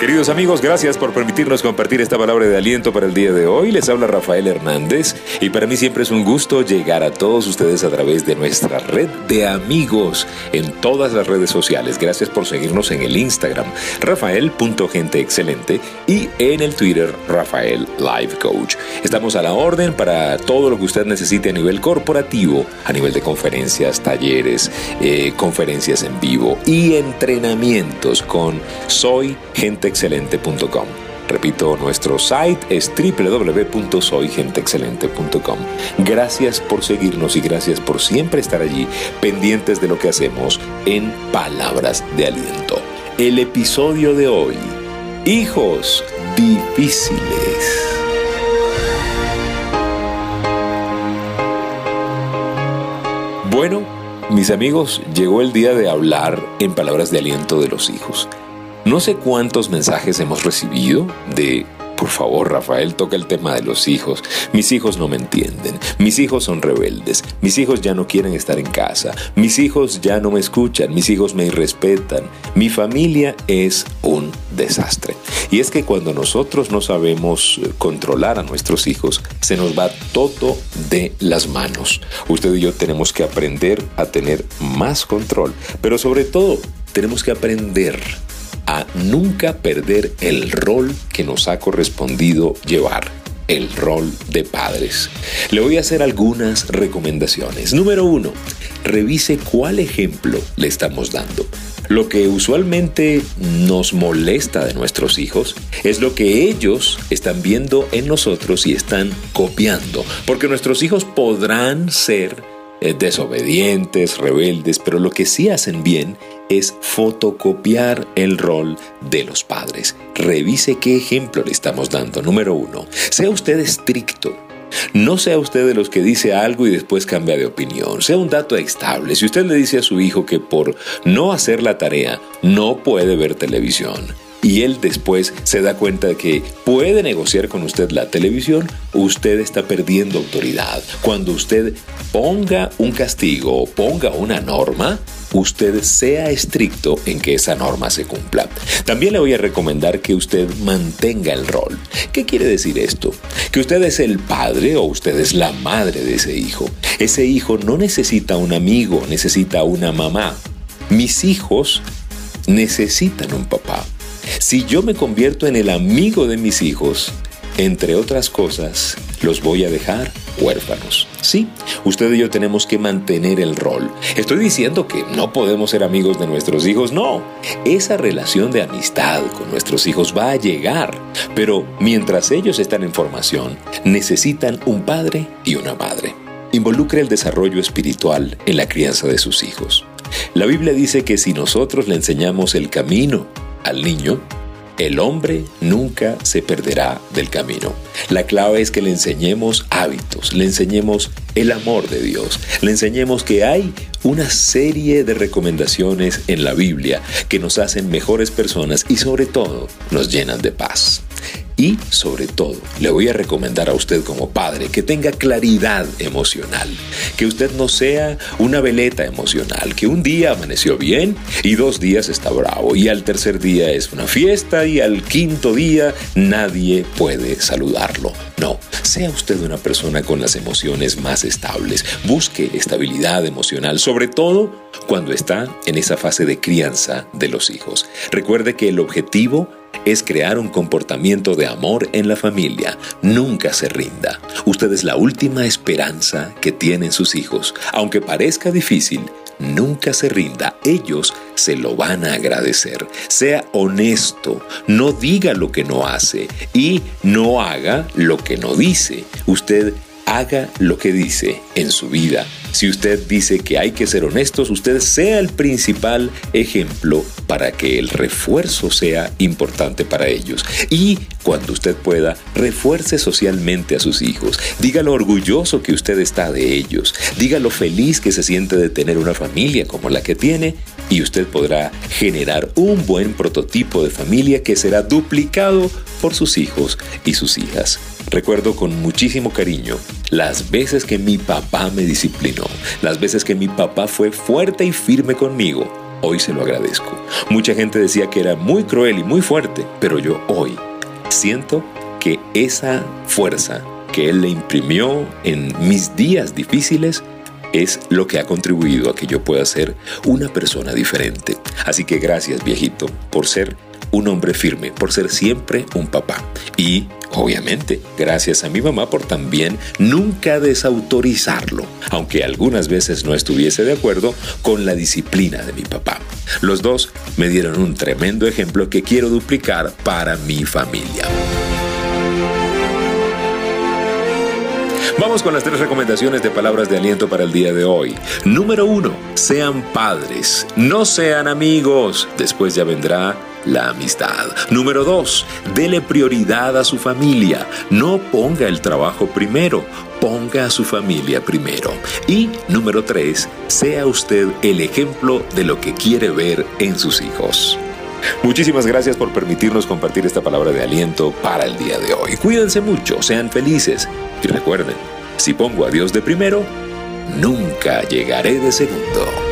Queridos amigos, gracias por permitirnos compartir esta palabra de aliento para el día de hoy. Les habla Rafael Hernández y para mí siempre es un gusto llegar a todos ustedes a través de nuestra red de amigos en todas las redes sociales. Gracias por seguirnos en el Instagram, rafael.genteexcelente y en el Twitter, Rafael Life Coach. Estamos a la orden para todo lo que usted necesite a nivel corporativo, a nivel de conferencias, talleres, eh, conferencias en vivo y entrenamientos con Soy Gente excelente.com. Repito, nuestro site es www.soygenteexcelente.com. Gracias por seguirnos y gracias por siempre estar allí pendientes de lo que hacemos en Palabras de Aliento. El episodio de hoy, hijos difíciles. Bueno, mis amigos, llegó el día de hablar en Palabras de Aliento de los hijos. No sé cuántos mensajes hemos recibido de por favor, Rafael, toca el tema de los hijos. Mis hijos no me entienden. Mis hijos son rebeldes. Mis hijos ya no quieren estar en casa. Mis hijos ya no me escuchan. Mis hijos me irrespetan. Mi familia es un desastre. Y es que cuando nosotros no sabemos eh, controlar a nuestros hijos, se nos va todo de las manos. Usted y yo tenemos que aprender a tener más control. Pero sobre todo, tenemos que aprender nunca perder el rol que nos ha correspondido llevar el rol de padres. Le voy a hacer algunas recomendaciones. Número uno, revise cuál ejemplo le estamos dando. Lo que usualmente nos molesta de nuestros hijos es lo que ellos están viendo en nosotros y están copiando. Porque nuestros hijos podrán ser desobedientes, rebeldes, pero lo que sí hacen bien es fotocopiar el rol de los padres. Revise qué ejemplo le estamos dando. Número uno, sea usted estricto. No sea usted de los que dice algo y después cambia de opinión. Sea un dato estable. Si usted le dice a su hijo que por no hacer la tarea no puede ver televisión, y él después se da cuenta de que puede negociar con usted la televisión, usted está perdiendo autoridad. Cuando usted ponga un castigo o ponga una norma, usted sea estricto en que esa norma se cumpla. También le voy a recomendar que usted mantenga el rol. ¿Qué quiere decir esto? Que usted es el padre o usted es la madre de ese hijo. Ese hijo no necesita un amigo, necesita una mamá. Mis hijos necesitan un papá. Si yo me convierto en el amigo de mis hijos, entre otras cosas, los voy a dejar huérfanos. Sí, usted y yo tenemos que mantener el rol. Estoy diciendo que no podemos ser amigos de nuestros hijos, no. Esa relación de amistad con nuestros hijos va a llegar, pero mientras ellos están en formación, necesitan un padre y una madre. Involucre el desarrollo espiritual en la crianza de sus hijos. La Biblia dice que si nosotros le enseñamos el camino al niño, el hombre nunca se perderá del camino. La clave es que le enseñemos hábitos, le enseñemos el amor de Dios, le enseñemos que hay una serie de recomendaciones en la Biblia que nos hacen mejores personas y sobre todo nos llenan de paz. Y sobre todo, le voy a recomendar a usted como padre que tenga claridad emocional, que usted no sea una veleta emocional, que un día amaneció bien y dos días está bravo y al tercer día es una fiesta y al quinto día nadie puede saludarlo. No, sea usted una persona con las emociones más estables, busque estabilidad emocional, sobre todo cuando está en esa fase de crianza de los hijos. Recuerde que el objetivo es crear un comportamiento de amor en la familia. Nunca se rinda. Usted es la última esperanza que tienen sus hijos. Aunque parezca difícil, nunca se rinda. Ellos se lo van a agradecer. Sea honesto, no diga lo que no hace y no haga lo que no dice. Usted haga lo que dice en su vida. Si usted dice que hay que ser honestos, usted sea el principal ejemplo para que el refuerzo sea importante para ellos. Y cuando usted pueda, refuerce socialmente a sus hijos. Diga lo orgulloso que usted está de ellos. Diga lo feliz que se siente de tener una familia como la que tiene y usted podrá generar un buen prototipo de familia que será duplicado por sus hijos y sus hijas. Recuerdo con muchísimo cariño las veces que mi papá me disciplinó, las veces que mi papá fue fuerte y firme conmigo. hoy se lo agradezco. Mucha gente decía que era muy cruel y muy fuerte, pero yo hoy siento que esa fuerza que Él le imprimió en mis días difíciles es lo que ha contribuido a que yo pueda ser una persona diferente. Así que gracias viejito por ser un hombre firme, por ser siempre un papá. Y, obviamente, gracias a mi mamá por también nunca desautorizarlo, aunque algunas veces no estuviese de acuerdo con la disciplina de mi papá. Los dos me dieron un tremendo ejemplo que quiero duplicar para mi familia. Vamos con las tres recomendaciones de palabras de aliento para el día de hoy. Número uno, sean padres, no sean amigos. Después ya vendrá la amistad. Número dos, dele prioridad a su familia. No ponga el trabajo primero, ponga a su familia primero. Y número tres, sea usted el ejemplo de lo que quiere ver en sus hijos. Muchísimas gracias por permitirnos compartir esta palabra de aliento para el día de hoy. Cuídense mucho, sean felices y recuerden, si pongo a Dios de primero, nunca llegaré de segundo.